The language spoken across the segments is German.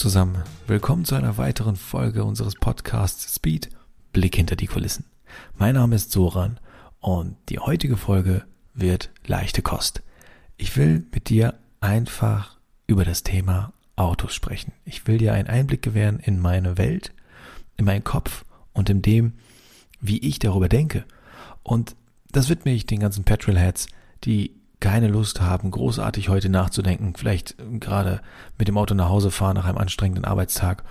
Zusammen, willkommen zu einer weiteren Folge unseres Podcasts Speed Blick hinter die Kulissen. Mein Name ist Soran und die heutige Folge wird leichte Kost. Ich will mit dir einfach über das Thema Autos sprechen. Ich will dir einen Einblick gewähren in meine Welt, in meinen Kopf und in dem, wie ich darüber denke. Und das widme ich den ganzen Petrolheads, die keine Lust haben, großartig heute nachzudenken, vielleicht gerade mit dem Auto nach Hause fahren nach einem anstrengenden Arbeitstag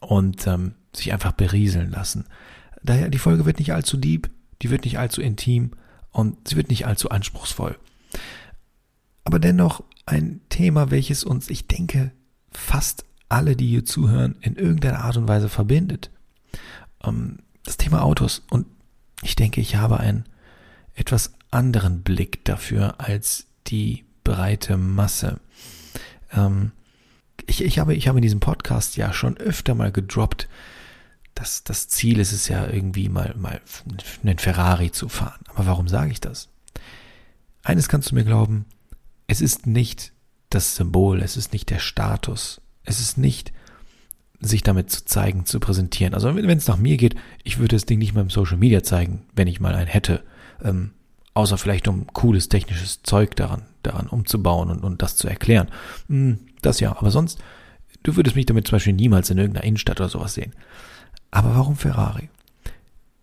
und ähm, sich einfach berieseln lassen. Daher, die Folge wird nicht allzu deep, die wird nicht allzu intim und sie wird nicht allzu anspruchsvoll. Aber dennoch ein Thema, welches uns, ich denke, fast alle, die hier zuhören, in irgendeiner Art und Weise verbindet. Ähm, das Thema Autos. Und ich denke, ich habe einen etwas anderen Blick dafür als die breite Masse. Ähm, ich, ich, habe, ich habe in diesem Podcast ja schon öfter mal gedroppt, dass das Ziel ist es ja irgendwie mal, mal einen Ferrari zu fahren. Aber warum sage ich das? Eines kannst du mir glauben, es ist nicht das Symbol, es ist nicht der Status, es ist nicht sich damit zu zeigen, zu präsentieren. Also wenn es nach mir geht, ich würde das Ding nicht mal im Social Media zeigen, wenn ich mal einen hätte. Ähm, außer vielleicht um cooles technisches Zeug daran, daran umzubauen und, und das zu erklären. Hm, das ja, aber sonst, du würdest mich damit zum Beispiel niemals in irgendeiner Innenstadt oder sowas sehen. Aber warum Ferrari?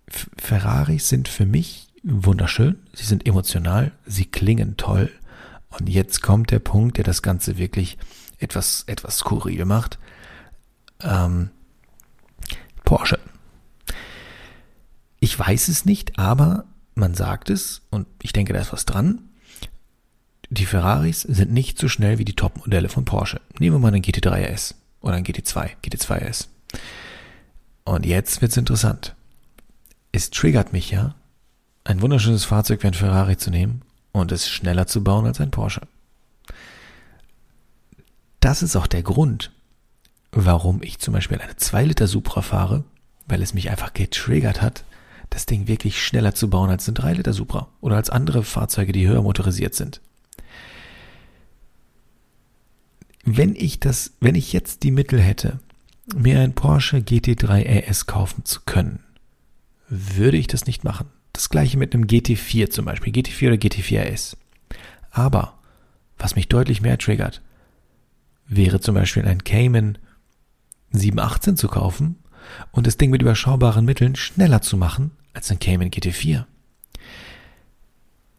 F Ferraris sind für mich wunderschön, sie sind emotional, sie klingen toll. Und jetzt kommt der Punkt, der das Ganze wirklich etwas, etwas skurril macht. Ähm, Porsche. Ich weiß es nicht, aber man sagt es, und ich denke, da ist was dran, die Ferraris sind nicht so schnell wie die Top-Modelle von Porsche. Nehmen wir mal einen GT3 RS oder einen GT2, GT2 RS. Und jetzt wird's interessant. Es triggert mich ja, ein wunderschönes Fahrzeug wie ein Ferrari zu nehmen und es schneller zu bauen als ein Porsche. Das ist auch der Grund, warum ich zum Beispiel eine 2 Liter Supra fahre, weil es mich einfach getriggert hat, das Ding wirklich schneller zu bauen als ein 3 Liter Supra oder als andere Fahrzeuge, die höher motorisiert sind. Wenn ich das, wenn ich jetzt die Mittel hätte, mir ein Porsche GT3 RS kaufen zu können, würde ich das nicht machen. Das gleiche mit einem GT4 zum Beispiel, GT4 oder GT4 RS. Aber, was mich deutlich mehr triggert, wäre zum Beispiel ein Cayman 718 zu kaufen und das Ding mit überschaubaren Mitteln schneller zu machen als ein Cayman GT4.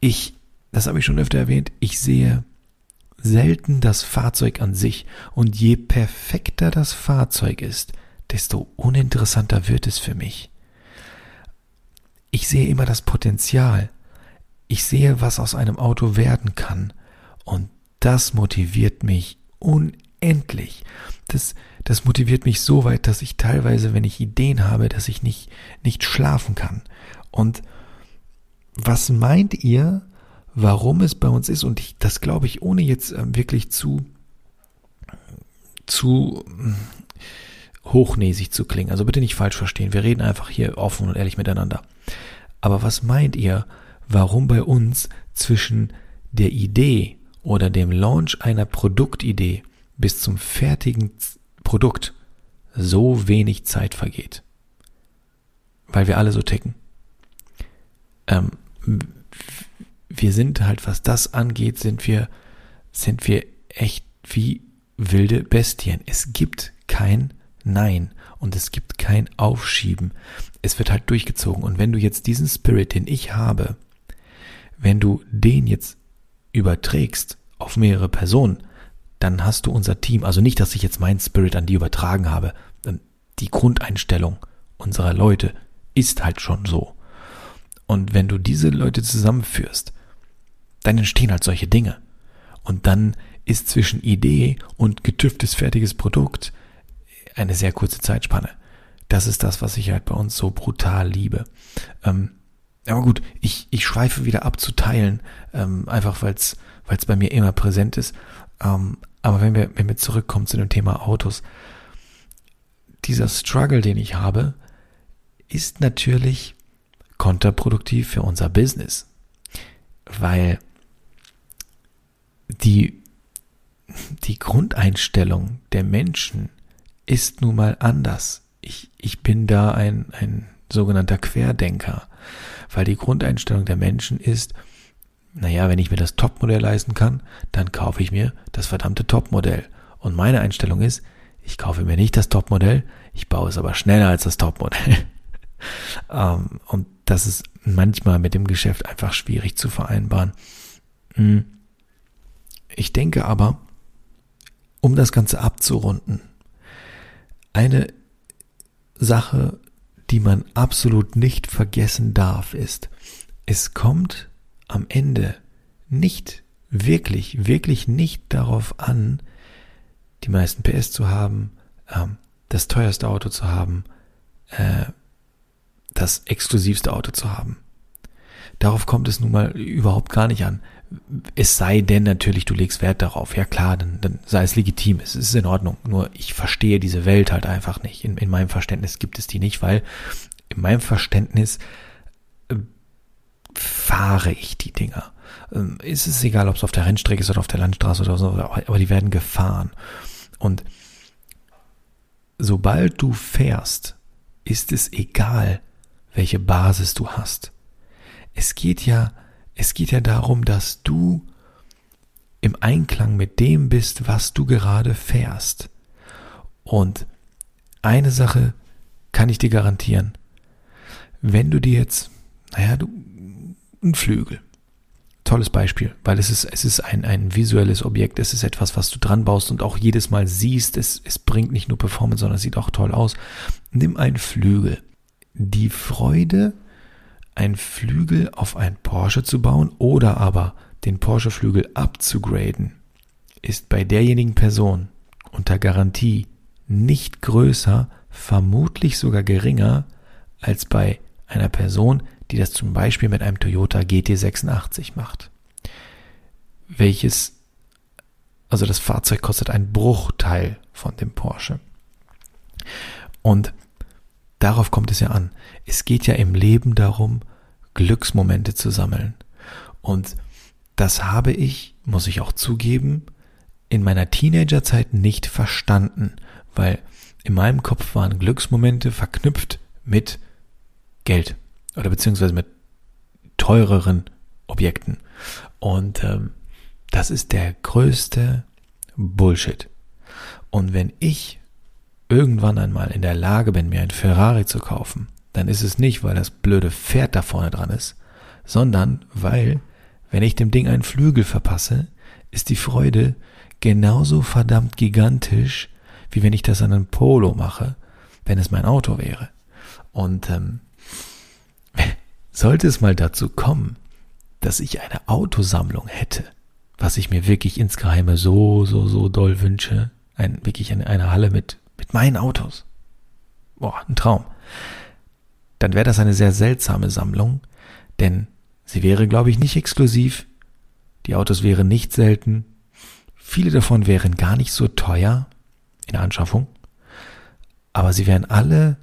Ich, das habe ich schon öfter erwähnt, ich sehe selten das Fahrzeug an sich und je perfekter das Fahrzeug ist, desto uninteressanter wird es für mich. Ich sehe immer das Potenzial. Ich sehe, was aus einem Auto werden kann. Und das motiviert mich unendlich. Das, das motiviert mich so weit, dass ich teilweise, wenn ich Ideen habe, dass ich nicht, nicht schlafen kann. Und was meint ihr, warum es bei uns ist? Und ich, das glaube ich, ohne jetzt ähm, wirklich zu, zu hm, hochnäsig zu klingen. Also bitte nicht falsch verstehen. Wir reden einfach hier offen und ehrlich miteinander. Aber was meint ihr, warum bei uns zwischen der Idee oder dem Launch einer Produktidee bis zum fertigen Produkt so wenig Zeit vergeht. Weil wir alle so ticken. Ähm, wir sind halt, was das angeht, sind wir, sind wir echt wie wilde Bestien. Es gibt kein Nein und es gibt kein Aufschieben. Es wird halt durchgezogen. Und wenn du jetzt diesen Spirit, den ich habe, wenn du den jetzt überträgst auf mehrere Personen, dann hast du unser Team, also nicht, dass ich jetzt meinen Spirit an die übertragen habe, die Grundeinstellung unserer Leute ist halt schon so. Und wenn du diese Leute zusammenführst, dann entstehen halt solche Dinge. Und dann ist zwischen Idee und getüftes fertiges Produkt eine sehr kurze Zeitspanne. Das ist das, was ich halt bei uns so brutal liebe. Ähm, aber gut, ich, ich schweife wieder ab zu teilen, ähm, einfach weil es bei mir immer präsent ist. Ähm, aber wenn wir, wenn wir zurückkommen zu dem Thema Autos, dieser Struggle, den ich habe, ist natürlich kontraproduktiv für unser Business. Weil die, die Grundeinstellung der Menschen ist nun mal anders. Ich, ich bin da ein, ein sogenannter Querdenker, weil die Grundeinstellung der Menschen ist, naja, wenn ich mir das Topmodell leisten kann, dann kaufe ich mir das verdammte Topmodell. Und meine Einstellung ist, ich kaufe mir nicht das Topmodell, ich baue es aber schneller als das Topmodell. ähm, und das ist manchmal mit dem Geschäft einfach schwierig zu vereinbaren. Hm. Ich denke aber, um das Ganze abzurunden, eine Sache, die man absolut nicht vergessen darf, ist, es kommt am Ende nicht wirklich, wirklich nicht darauf an, die meisten PS zu haben, ähm, das teuerste Auto zu haben, äh, das exklusivste Auto zu haben. Darauf kommt es nun mal überhaupt gar nicht an. Es sei denn natürlich, du legst Wert darauf. Ja klar, dann, dann sei es legitim. Es ist in Ordnung. Nur ich verstehe diese Welt halt einfach nicht. In, in meinem Verständnis gibt es die nicht, weil in meinem Verständnis fahre ich die Dinger. Ähm, ist es egal, ob es auf der Rennstrecke ist oder auf der Landstraße oder so, aber die werden gefahren. Und sobald du fährst, ist es egal, welche Basis du hast. Es geht ja, es geht ja darum, dass du im Einklang mit dem bist, was du gerade fährst. Und eine Sache kann ich dir garantieren. Wenn du dir jetzt, naja, du, ein Flügel, tolles Beispiel, weil es ist, es ist ein, ein visuelles Objekt, es ist etwas, was du dran baust und auch jedes Mal siehst, es, es bringt nicht nur Performance, sondern es sieht auch toll aus. Nimm einen Flügel. Die Freude, ein Flügel auf ein Porsche zu bauen oder aber den Porsche-Flügel abzugraden, ist bei derjenigen Person unter Garantie nicht größer, vermutlich sogar geringer als bei einer Person, die das zum Beispiel mit einem Toyota GT86 macht. Welches, also das Fahrzeug kostet einen Bruchteil von dem Porsche. Und darauf kommt es ja an. Es geht ja im Leben darum, Glücksmomente zu sammeln. Und das habe ich, muss ich auch zugeben, in meiner Teenagerzeit nicht verstanden, weil in meinem Kopf waren Glücksmomente verknüpft mit Geld oder beziehungsweise mit teureren Objekten. Und ähm, das ist der größte Bullshit. Und wenn ich irgendwann einmal in der Lage bin, mir ein Ferrari zu kaufen, dann ist es nicht, weil das blöde Pferd da vorne dran ist, sondern weil, wenn ich dem Ding einen Flügel verpasse, ist die Freude genauso verdammt gigantisch, wie wenn ich das an einem Polo mache, wenn es mein Auto wäre. Und ähm, sollte es mal dazu kommen, dass ich eine Autosammlung hätte, was ich mir wirklich insgeheime so, so, so doll wünsche, ein, wirklich eine, eine Halle mit, mit meinen Autos. Boah, ein Traum. Dann wäre das eine sehr seltsame Sammlung, denn sie wäre, glaube ich, nicht exklusiv, die Autos wären nicht selten, viele davon wären gar nicht so teuer in der Anschaffung, aber sie wären alle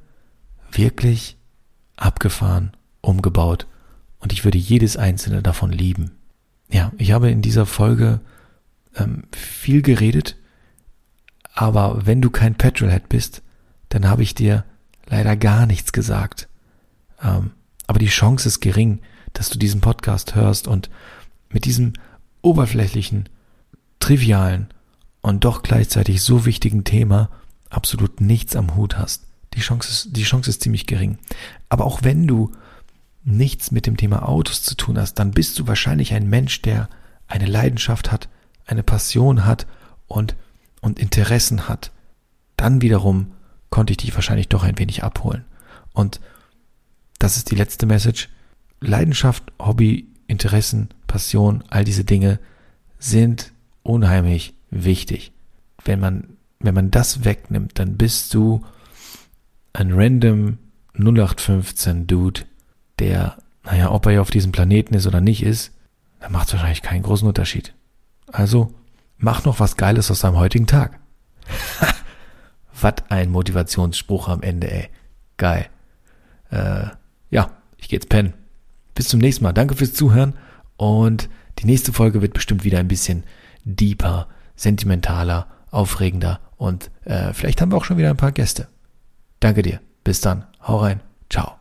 wirklich abgefahren umgebaut und ich würde jedes einzelne davon lieben. Ja, ich habe in dieser Folge ähm, viel geredet, aber wenn du kein Petrolhead bist, dann habe ich dir leider gar nichts gesagt. Ähm, aber die Chance ist gering, dass du diesen Podcast hörst und mit diesem oberflächlichen, trivialen und doch gleichzeitig so wichtigen Thema absolut nichts am Hut hast. Die Chance ist, die Chance ist ziemlich gering. Aber auch wenn du nichts mit dem Thema Autos zu tun hast, dann bist du wahrscheinlich ein Mensch, der eine Leidenschaft hat, eine Passion hat und, und Interessen hat. Dann wiederum konnte ich dich wahrscheinlich doch ein wenig abholen. Und das ist die letzte Message. Leidenschaft, Hobby, Interessen, Passion, all diese Dinge sind unheimlich wichtig. Wenn man, wenn man das wegnimmt, dann bist du ein random 0815 Dude, der, naja, ob er ja auf diesem Planeten ist oder nicht ist, dann macht es wahrscheinlich keinen großen Unterschied. Also, mach noch was Geiles aus deinem heutigen Tag. was ein Motivationsspruch am Ende, ey. Geil. Äh, ja, ich geh jetzt pennen. Bis zum nächsten Mal. Danke fürs Zuhören und die nächste Folge wird bestimmt wieder ein bisschen deeper, sentimentaler, aufregender und äh, vielleicht haben wir auch schon wieder ein paar Gäste. Danke dir. Bis dann. Hau rein. Ciao.